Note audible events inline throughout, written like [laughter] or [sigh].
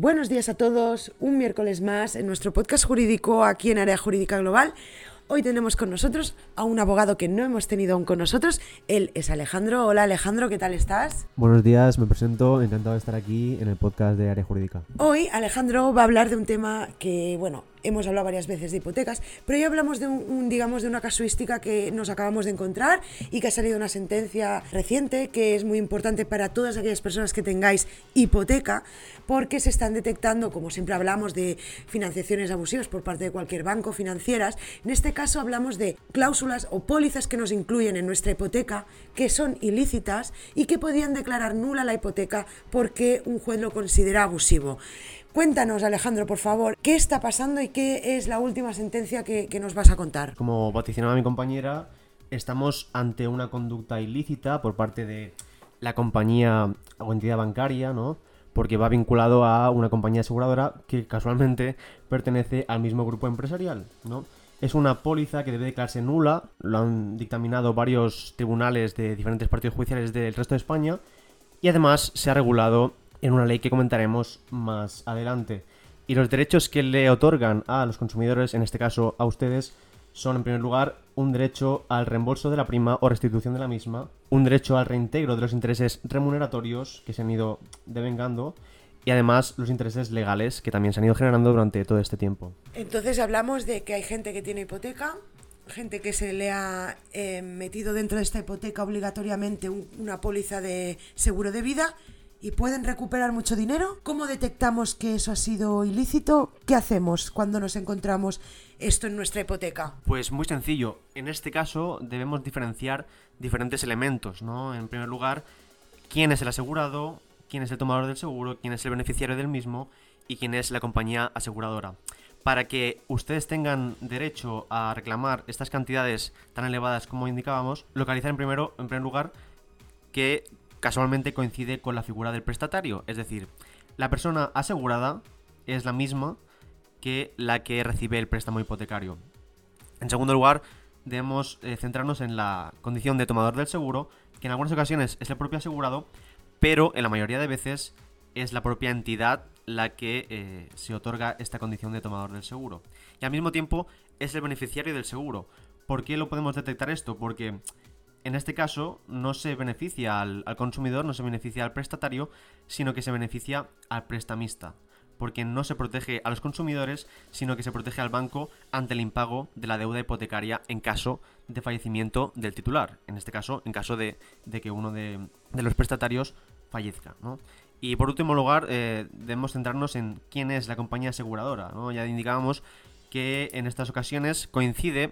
Buenos días a todos, un miércoles más en nuestro podcast jurídico aquí en Área Jurídica Global. Hoy tenemos con nosotros a un abogado que no hemos tenido aún con nosotros. Él es Alejandro. Hola Alejandro, ¿qué tal estás? Buenos días, me presento, encantado de estar aquí en el podcast de Área Jurídica. Hoy Alejandro va a hablar de un tema que, bueno, hemos hablado varias veces de hipotecas, pero hoy hablamos de un, digamos, de una casuística que nos acabamos de encontrar y que ha salido una sentencia reciente que es muy importante para todas aquellas personas que tengáis hipoteca, porque se están detectando, como siempre hablamos, de financiaciones abusivas por parte de cualquier banco, financieras. En este caso hablamos de cláusulas o pólizas que nos incluyen en nuestra hipoteca, que son ilícitas y que podían declarar nula la hipoteca porque un juez lo considera abusivo. Cuéntanos, Alejandro, por favor, ¿qué está pasando y qué es la última sentencia que, nos vas a contar? Como vaticinaba mi compañera, estamos ante una conducta ilícita por parte de la compañía o entidad bancaria, ¿no? Porque va vinculado a una compañía aseguradora que casualmente pertenece al mismo grupo empresarial, ¿no? Es una póliza que debe declararse nula, lo han dictaminado varios tribunales de diferentes partidos judiciales del resto de España y además se ha regulado en una ley que comentaremos más adelante. Y los derechos que le otorgan a los consumidores, en este caso a ustedes, son en primer lugar un derecho al reembolso de la prima o restitución de la misma, un derecho al reintegro de los intereses remuneratorios que se han ido devengando y además los intereses legales que también se han ido generando durante todo este tiempo. Entonces hablamos de que hay gente que tiene hipoteca, gente que se le ha eh, metido dentro de esta hipoteca obligatoriamente una póliza de seguro de vida y pueden recuperar mucho dinero. ¿Cómo detectamos que eso ha sido ilícito? ¿Qué hacemos cuando nos encontramos esto en nuestra hipoteca? Pues muy sencillo. En este caso debemos diferenciar diferentes elementos, ¿no? En primer lugar, quién es el asegurado, quién es el tomador del seguro, quién es el beneficiario del mismo y quién es la compañía aseguradora. Para que ustedes tengan derecho a reclamar estas cantidades tan elevadas como indicábamos, localizar en, primero, en primer lugar que casualmente coincide con la figura del prestatario, es decir, la persona asegurada es la misma que la que recibe el préstamo hipotecario. En segundo lugar, debemos eh, centrarnos en la condición de tomador del seguro, que en algunas ocasiones es el propio asegurado, pero en la mayoría de veces es la propia entidad la que eh, se otorga esta condición de tomador del seguro. Y al mismo tiempo es el beneficiario del seguro. ¿Por qué lo podemos detectar esto? Porque en este caso no se beneficia al, consumidor, no se beneficia al prestatario, sino que se beneficia al prestamista porque no se protege a los consumidores, sino que se protege al banco ante el impago de la deuda hipotecaria en caso de fallecimiento del titular. En este caso, en caso de, que uno de, los prestatarios fallezca. Y por último lugar, eh, debemos centrarnos en quién es la compañía aseguradora. Ya indicábamos que en estas ocasiones coincide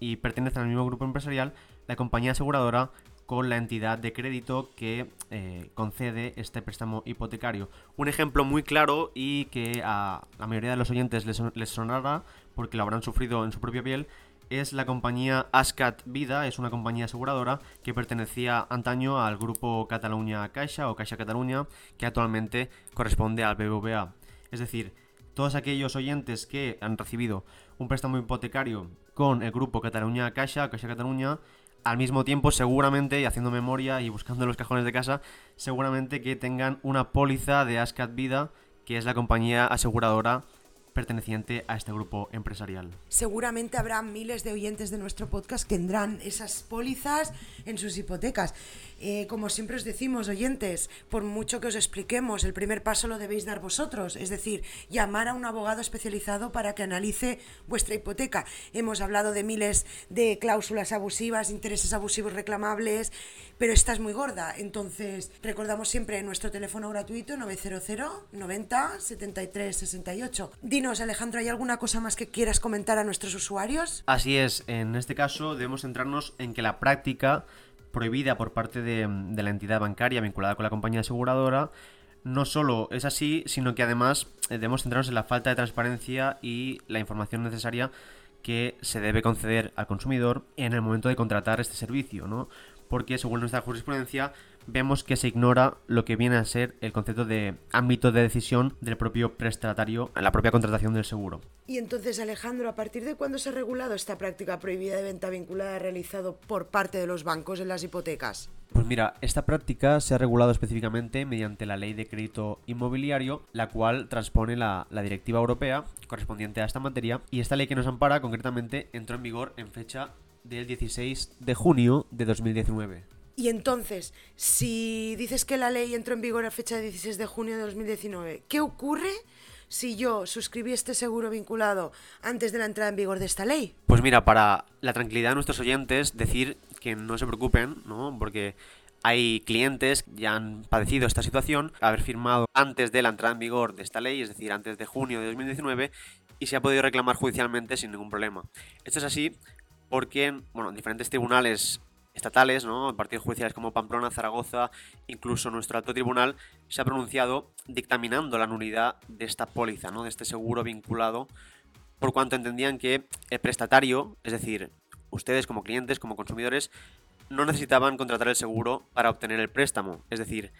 y pertenece al mismo grupo empresarial la compañía aseguradora con la entidad de crédito que eh, concede este préstamo hipotecario. Un ejemplo muy claro y que a la mayoría de los oyentes les, les sonará porque lo habrán sufrido en su propia piel es la compañía Ascat Vida, es una compañía aseguradora que pertenecía antaño al grupo Cataluña Caixa o Caixa Cataluña, que actualmente corresponde al BBVA. Es decir, todos aquellos oyentes que han recibido un préstamo hipotecario con el grupo Cataluña Caixa o Caixa Cataluña al mismo tiempo seguramente, y haciendo memoria y buscando los cajones de casa, seguramente que tengan una póliza de Ascat Vida, que es la compañía aseguradora perteneciente a este grupo empresarial. Seguramente habrá miles de oyentes de nuestro podcast que tendrán esas pólizas en sus hipotecas. Eh, como siempre os decimos, oyentes, por mucho que os expliquemos, el primer paso lo debéis dar vosotros, es decir, llamar a un abogado especializado para que analice vuestra hipoteca. Hemos hablado de miles de cláusulas abusivas, intereses abusivos reclamables, pero esta es muy gorda. Entonces, recordamos siempre nuestro teléfono gratuito 900 90 73 68. Dinos, Alejandro, ¿hay alguna cosa más que quieras comentar a nuestros usuarios? Así es, en este caso debemos centrarnos en que la práctica prohibida por parte de, la entidad bancaria vinculada con la compañía aseguradora no solo es así, sino que además eh, debemos centrarnos en la falta de transparencia y la información necesaria que se debe conceder al consumidor en el momento de contratar este servicio, ¿no? Porque según nuestra jurisprudencia vemos que se ignora lo que viene a ser el concepto de ámbito de decisión del propio prestatario en la propia contratación del seguro. Y entonces, Alejandro, ¿a partir de cuándo se ha regulado esta práctica prohibida de venta vinculada realizado por parte de los bancos en las hipotecas? Pues mira, esta práctica se ha regulado específicamente mediante la Ley de Crédito Inmobiliario, la cual transpone la, la, directiva europea correspondiente a esta materia, y esta ley que nos ampara concretamente entró en vigor en fecha del 16 de junio de 2019. Y entonces, si dices que la ley entró en vigor a fecha del 16 de junio de 2019, ¿qué ocurre si yo suscribí este seguro vinculado antes de la entrada en vigor de esta ley? Pues mira, para la tranquilidad de nuestros oyentes, decir que no se preocupen, ¿no? Porque hay clientes que ya han padecido esta situación, haber firmado antes de la entrada en vigor de esta ley, es decir, antes de junio de 2019, y se ha podido reclamar judicialmente sin ningún problema. Esto es así porque, bueno, diferentes tribunales estatales, ¿no? partidos judiciales como Pamplona, Zaragoza, incluso nuestro alto tribunal se ha pronunciado dictaminando la nulidad de esta póliza, ¿no? de este seguro vinculado, por cuanto entendían que el prestatario, es decir, ustedes como clientes, como consumidores, no necesitaban contratar el seguro para obtener el préstamo, es decir,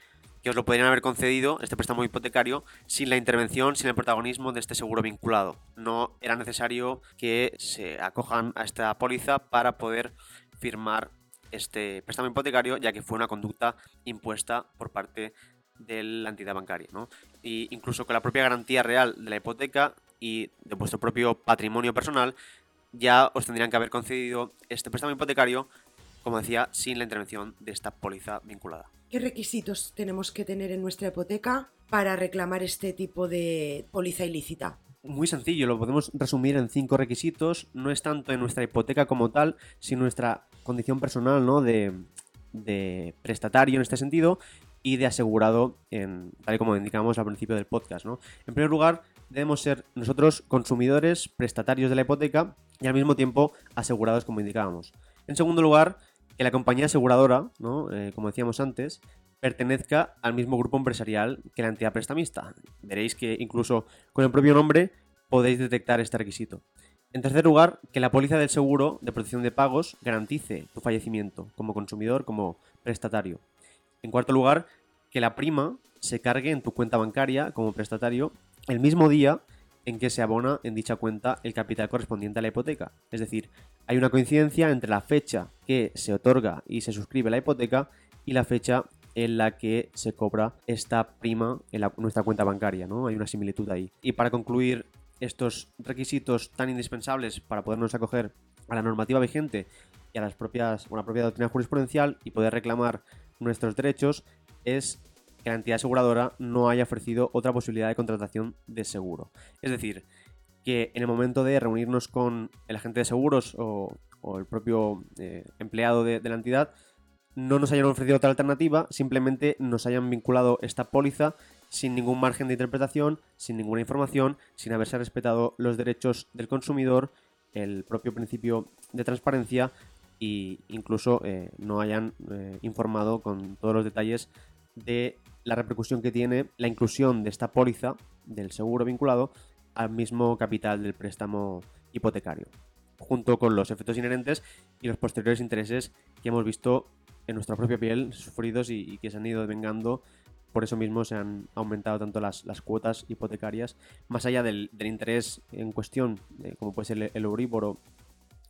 que os lo podrían haber concedido, este préstamo hipotecario, sin la intervención, sin el protagonismo de este seguro vinculado. No era necesario que se acojan a esta póliza para poder firmar este préstamo hipotecario, ya que fue una conducta impuesta por parte de la entidad bancaria. ¿no? Y incluso con la propia garantía real de la hipoteca y de vuestro propio patrimonio personal, ya os tendrían que haber concedido este préstamo hipotecario, como decía, sin la intervención de esta póliza vinculada. ¿Qué requisitos tenemos que tener en nuestra hipoteca para reclamar este tipo de póliza ilícita? muy sencillo, lo podemos resumir en cinco requisitos. No es tanto en nuestra hipoteca como tal, sino nuestra condición personal, ¿no? De, prestatario en este sentido y de asegurado, en, tal y como indicamos al principio del podcast, ¿no? En primer lugar, debemos ser nosotros consumidores, prestatarios de la hipoteca y al mismo tiempo asegurados, como indicábamos. En segundo lugar, que la compañía aseguradora. Eh, como decíamos antes, pertenezca al mismo grupo empresarial que la entidad prestamista. Veréis que incluso con el propio nombre podéis detectar este requisito. En tercer lugar, que la póliza del seguro de protección de pagos garantice tu fallecimiento como consumidor, como prestatario. En cuarto lugar, que la prima se cargue en tu cuenta bancaria como prestatario el mismo día en que se abona en dicha cuenta el capital correspondiente a la hipoteca. Es decir, hay una coincidencia entre la fecha que se otorga y se suscribe la hipoteca y la fecha en la que se cobra esta prima en nuestra cuenta bancaria, ¿no? Hay una similitud ahí. Y para concluir estos requisitos tan indispensables para podernos acoger a la normativa vigente y a las propias, una propia doctrina jurisprudencial y poder reclamar nuestros derechos es que la entidad aseguradora no haya ofrecido otra posibilidad de contratación de seguro. Es decir, que en el momento de reunirnos con el agente de seguros o, el propio eh, empleado de la entidad, no nos hayan ofrecido otra alternativa, simplemente nos hayan vinculado esta póliza sin ningún margen de interpretación, sin ninguna información, sin haberse respetado los derechos del consumidor, el propio principio de transparencia e incluso eh, no hayan eh, informado con todos los detalles de la repercusión que tiene la inclusión de esta póliza del seguro vinculado al mismo capital del préstamo hipotecario, junto con los efectos inherentes y los posteriores intereses que hemos visto en nuestra propia piel, sufridos y, que se han ido vengando. Por eso mismo se han aumentado tanto las, cuotas hipotecarias, más allá del, interés en cuestión, eh, como puede ser el, el Euribor o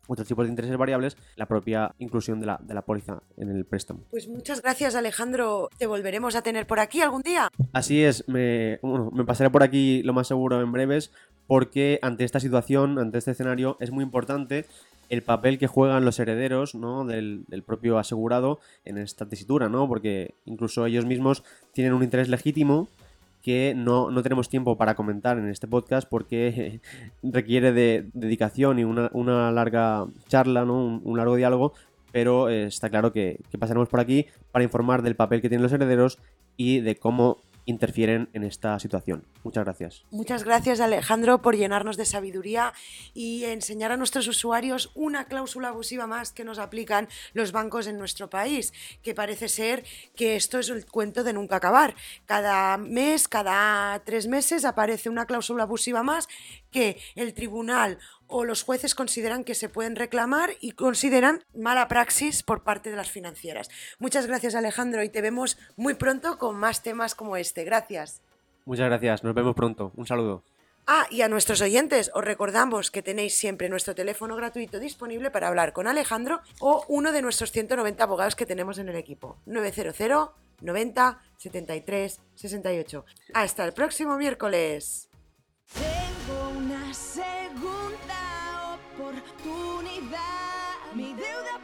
otros tipos de intereses variables, la propia inclusión de la, de la póliza en el préstamo. Pues muchas gracias Alejandro, te volveremos a tener por aquí algún día. Así es, me, me pasaré por aquí lo más seguro en breves, porque ante esta situación, ante este escenario, es muy importante el papel que juegan los herederos ¿no? del, propio asegurado en esta tesitura, ¿no? porque incluso ellos mismos tienen un interés legítimo que no, tenemos tiempo para comentar en este podcast porque [laughs] requiere de dedicación y una, larga charla, ¿no? un, largo diálogo, pero eh, está claro que pasaremos por aquí para informar del papel que tienen los herederos y de cómo interfieren en esta situación. Muchas gracias. Muchas gracias Alejandro por llenarnos de sabiduría y enseñar a nuestros usuarios una cláusula abusiva más que nos aplican los bancos en nuestro país, que parece ser que esto es el cuento de nunca acabar. Cada mes, cada tres meses aparece una cláusula abusiva más que el tribunal o los jueces consideran que se pueden reclamar y consideran mala praxis por parte de las financieras. Muchas gracias Alejandro y te vemos muy pronto con más temas como este. Gracias. Muchas gracias, nos vemos pronto. Un saludo. Ah, y a nuestros oyentes os recordamos que tenéis siempre nuestro teléfono gratuito disponible para hablar con Alejandro o uno de nuestros 190 abogados que tenemos en el equipo. 900 90 73 68. Hasta el próximo miércoles. Tengo una segunda do universo. Me deu da